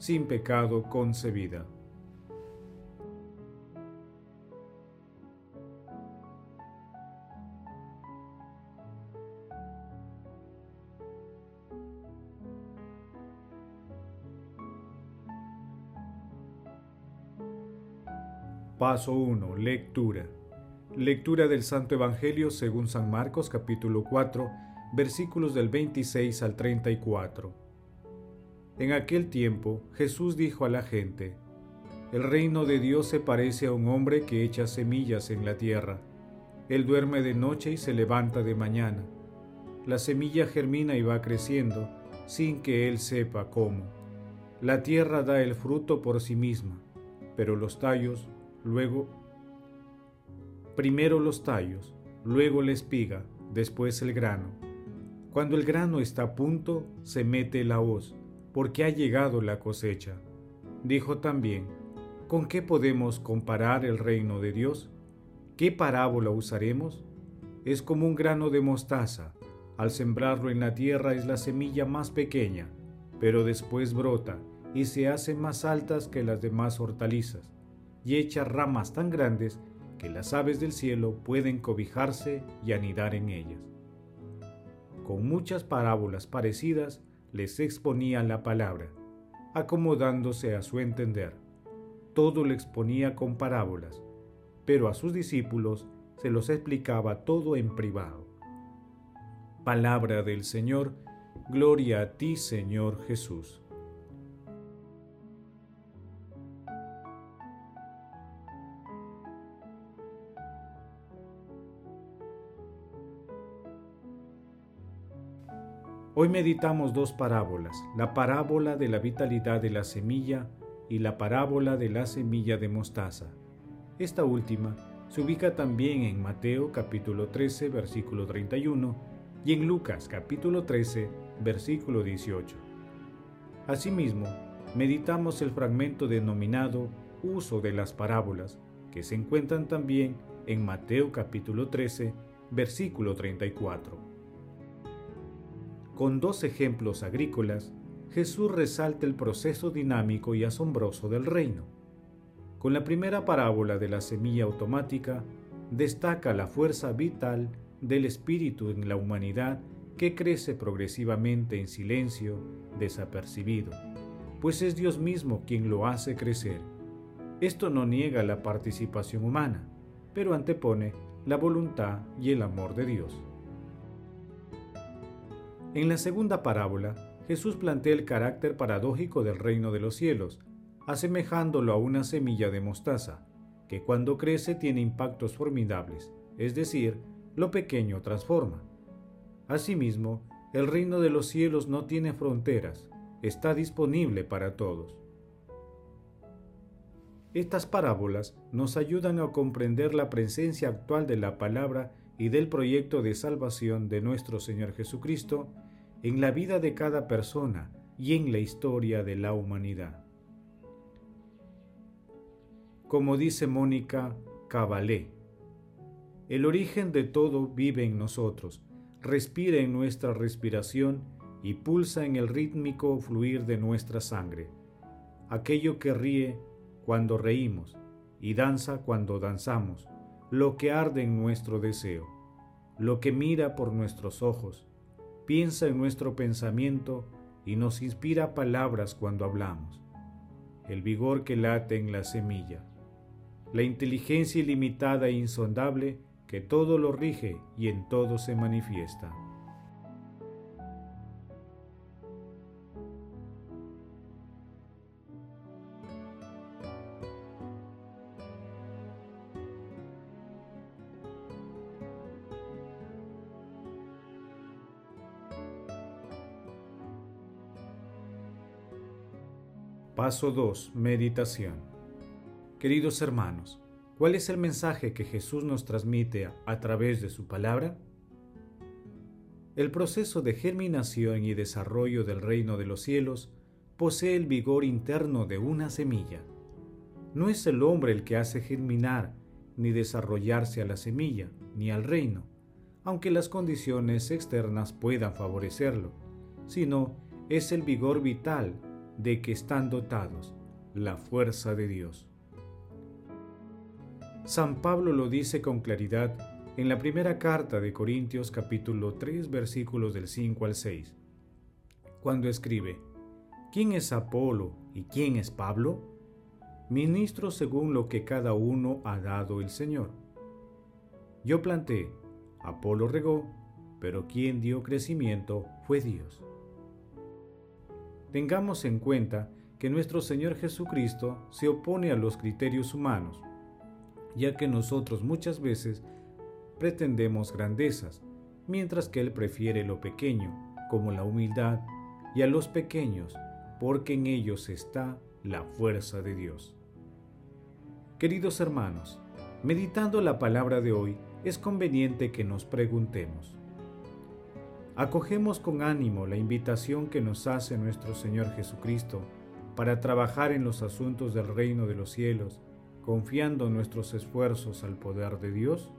sin pecado concebida. Paso 1. Lectura. Lectura del Santo Evangelio según San Marcos capítulo 4, versículos del 26 al 34. En aquel tiempo Jesús dijo a la gente, El reino de Dios se parece a un hombre que echa semillas en la tierra. Él duerme de noche y se levanta de mañana. La semilla germina y va creciendo, sin que él sepa cómo. La tierra da el fruto por sí misma, pero los tallos luego primero los tallos, luego la espiga, después el grano. Cuando el grano está a punto, se mete la hoz, porque ha llegado la cosecha. Dijo también, ¿con qué podemos comparar el reino de Dios? ¿Qué parábola usaremos? Es como un grano de mostaza. Al sembrarlo en la tierra es la semilla más pequeña, pero después brota y se hace más altas que las demás hortalizas y echa ramas tan grandes que las aves del cielo pueden cobijarse y anidar en ellas. Con muchas parábolas parecidas les exponía la palabra, acomodándose a su entender. Todo lo exponía con parábolas, pero a sus discípulos se los explicaba todo en privado. Palabra del Señor, gloria a ti Señor Jesús. Hoy meditamos dos parábolas, la parábola de la vitalidad de la semilla y la parábola de la semilla de mostaza. Esta última se ubica también en Mateo capítulo 13 versículo 31 y en Lucas capítulo 13 versículo 18. Asimismo, meditamos el fragmento denominado Uso de las parábolas, que se encuentran también en Mateo capítulo 13 versículo 34. Con dos ejemplos agrícolas, Jesús resalta el proceso dinámico y asombroso del reino. Con la primera parábola de la semilla automática, destaca la fuerza vital del espíritu en la humanidad que crece progresivamente en silencio, desapercibido, pues es Dios mismo quien lo hace crecer. Esto no niega la participación humana, pero antepone la voluntad y el amor de Dios. En la segunda parábola, Jesús plantea el carácter paradójico del reino de los cielos, asemejándolo a una semilla de mostaza, que cuando crece tiene impactos formidables, es decir, lo pequeño transforma. Asimismo, el reino de los cielos no tiene fronteras, está disponible para todos. Estas parábolas nos ayudan a comprender la presencia actual de la palabra y del proyecto de salvación de nuestro Señor Jesucristo en la vida de cada persona y en la historia de la humanidad. Como dice Mónica Cabalé, el origen de todo vive en nosotros, respira en nuestra respiración y pulsa en el rítmico fluir de nuestra sangre. Aquello que ríe cuando reímos y danza cuando danzamos, lo que arde en nuestro deseo, lo que mira por nuestros ojos, piensa en nuestro pensamiento y nos inspira palabras cuando hablamos, el vigor que late en la semilla, la inteligencia ilimitada e insondable que todo lo rige y en todo se manifiesta. Paso 2. Meditación. Queridos hermanos, ¿cuál es el mensaje que Jesús nos transmite a través de su palabra? El proceso de germinación y desarrollo del reino de los cielos posee el vigor interno de una semilla. No es el hombre el que hace germinar ni desarrollarse a la semilla, ni al reino, aunque las condiciones externas puedan favorecerlo, sino es el vigor vital de que están dotados, la fuerza de Dios. San Pablo lo dice con claridad en la primera carta de Corintios capítulo 3 versículos del 5 al 6, cuando escribe, ¿quién es Apolo y quién es Pablo? Ministros según lo que cada uno ha dado el Señor. Yo planté, Apolo regó, pero quien dio crecimiento fue Dios. Tengamos en cuenta que nuestro Señor Jesucristo se opone a los criterios humanos, ya que nosotros muchas veces pretendemos grandezas, mientras que Él prefiere lo pequeño, como la humildad, y a los pequeños, porque en ellos está la fuerza de Dios. Queridos hermanos, meditando la palabra de hoy, es conveniente que nos preguntemos, Acogemos con ánimo la invitación que nos hace nuestro Señor Jesucristo para trabajar en los asuntos del reino de los cielos, confiando nuestros esfuerzos al poder de Dios.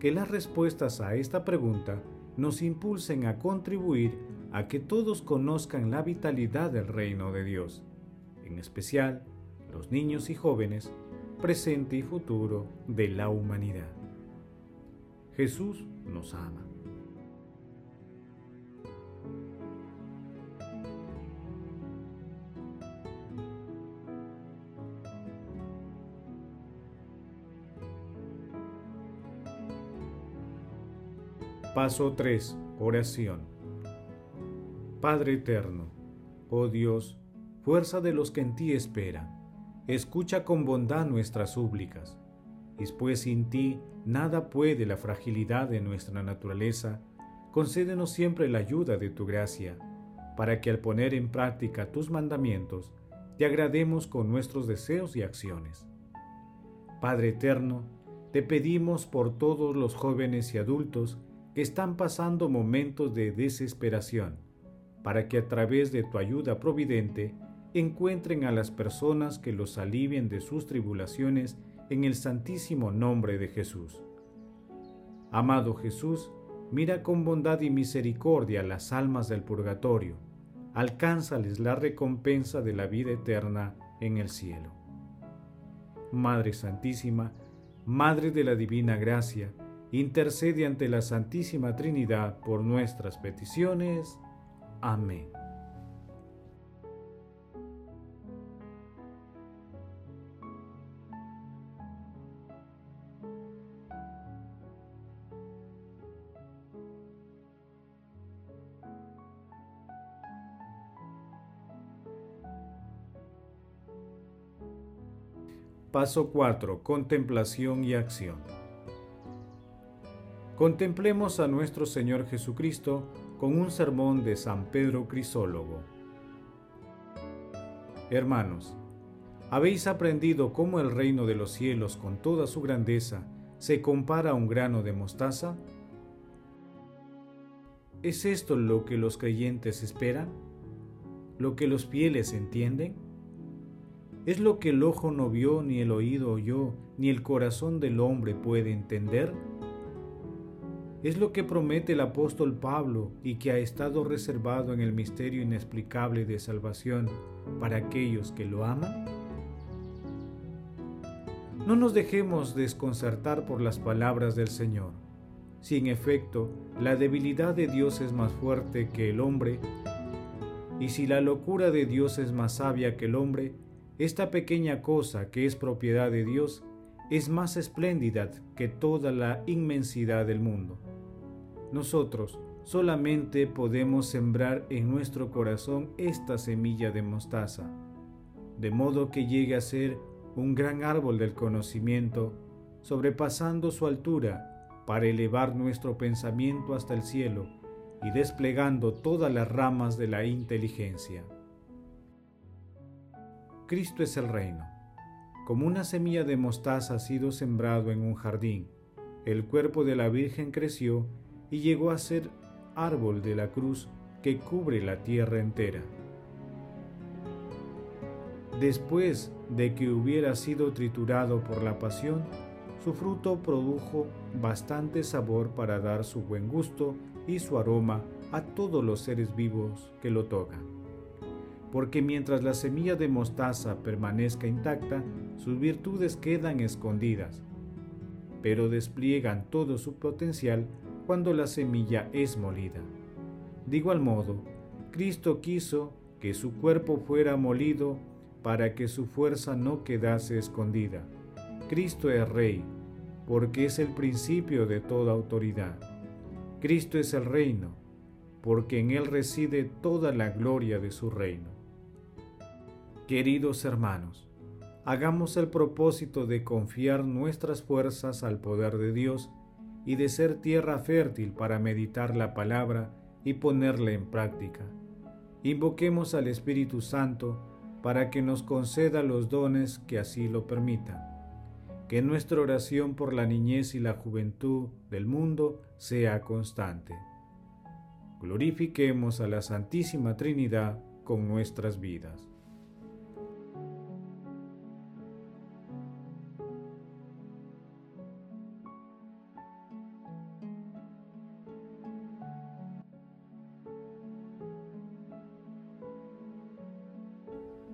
Que las respuestas a esta pregunta nos impulsen a contribuir a que todos conozcan la vitalidad del reino de Dios, en especial los niños y jóvenes, presente y futuro de la humanidad. Jesús nos ama. Paso 3. Oración. Padre eterno, oh Dios, fuerza de los que en ti esperan, escucha con bondad nuestras súplicas, y pues sin ti nada puede la fragilidad de nuestra naturaleza, concédenos siempre la ayuda de tu gracia, para que al poner en práctica tus mandamientos, te agrademos con nuestros deseos y acciones. Padre eterno, te pedimos por todos los jóvenes y adultos que están pasando momentos de desesperación, para que a través de tu ayuda providente encuentren a las personas que los alivien de sus tribulaciones en el santísimo nombre de Jesús. Amado Jesús, mira con bondad y misericordia las almas del purgatorio, alcánzales la recompensa de la vida eterna en el cielo. Madre Santísima, Madre de la Divina Gracia, intercede ante la Santísima Trinidad por nuestras peticiones. Amén. Paso 4. Contemplación y acción. Contemplemos a nuestro Señor Jesucristo con un sermón de San Pedro Crisólogo. Hermanos, ¿habéis aprendido cómo el reino de los cielos con toda su grandeza se compara a un grano de mostaza? ¿Es esto lo que los creyentes esperan? ¿Lo que los fieles entienden? ¿Es lo que el ojo no vio, ni el oído oyó, ni el corazón del hombre puede entender? Es lo que promete el apóstol Pablo y que ha estado reservado en el misterio inexplicable de salvación para aquellos que lo aman. No nos dejemos desconcertar por las palabras del Señor. Si en efecto la debilidad de Dios es más fuerte que el hombre, y si la locura de Dios es más sabia que el hombre, esta pequeña cosa que es propiedad de Dios es más espléndida que toda la inmensidad del mundo. Nosotros solamente podemos sembrar en nuestro corazón esta semilla de mostaza, de modo que llegue a ser un gran árbol del conocimiento, sobrepasando su altura para elevar nuestro pensamiento hasta el cielo y desplegando todas las ramas de la inteligencia. Cristo es el reino. Como una semilla de mostaza ha sido sembrado en un jardín, el cuerpo de la Virgen creció y llegó a ser árbol de la cruz que cubre la tierra entera. Después de que hubiera sido triturado por la pasión, su fruto produjo bastante sabor para dar su buen gusto y su aroma a todos los seres vivos que lo tocan. Porque mientras la semilla de mostaza permanezca intacta, sus virtudes quedan escondidas, pero despliegan todo su potencial cuando la semilla es molida. De igual modo, Cristo quiso que su cuerpo fuera molido para que su fuerza no quedase escondida. Cristo es Rey, porque es el principio de toda autoridad. Cristo es el reino, porque en Él reside toda la gloria de su reino. Queridos hermanos, hagamos el propósito de confiar nuestras fuerzas al poder de Dios y de ser tierra fértil para meditar la palabra y ponerla en práctica. Invoquemos al Espíritu Santo para que nos conceda los dones que así lo permitan. Que nuestra oración por la niñez y la juventud del mundo sea constante. Glorifiquemos a la Santísima Trinidad con nuestras vidas.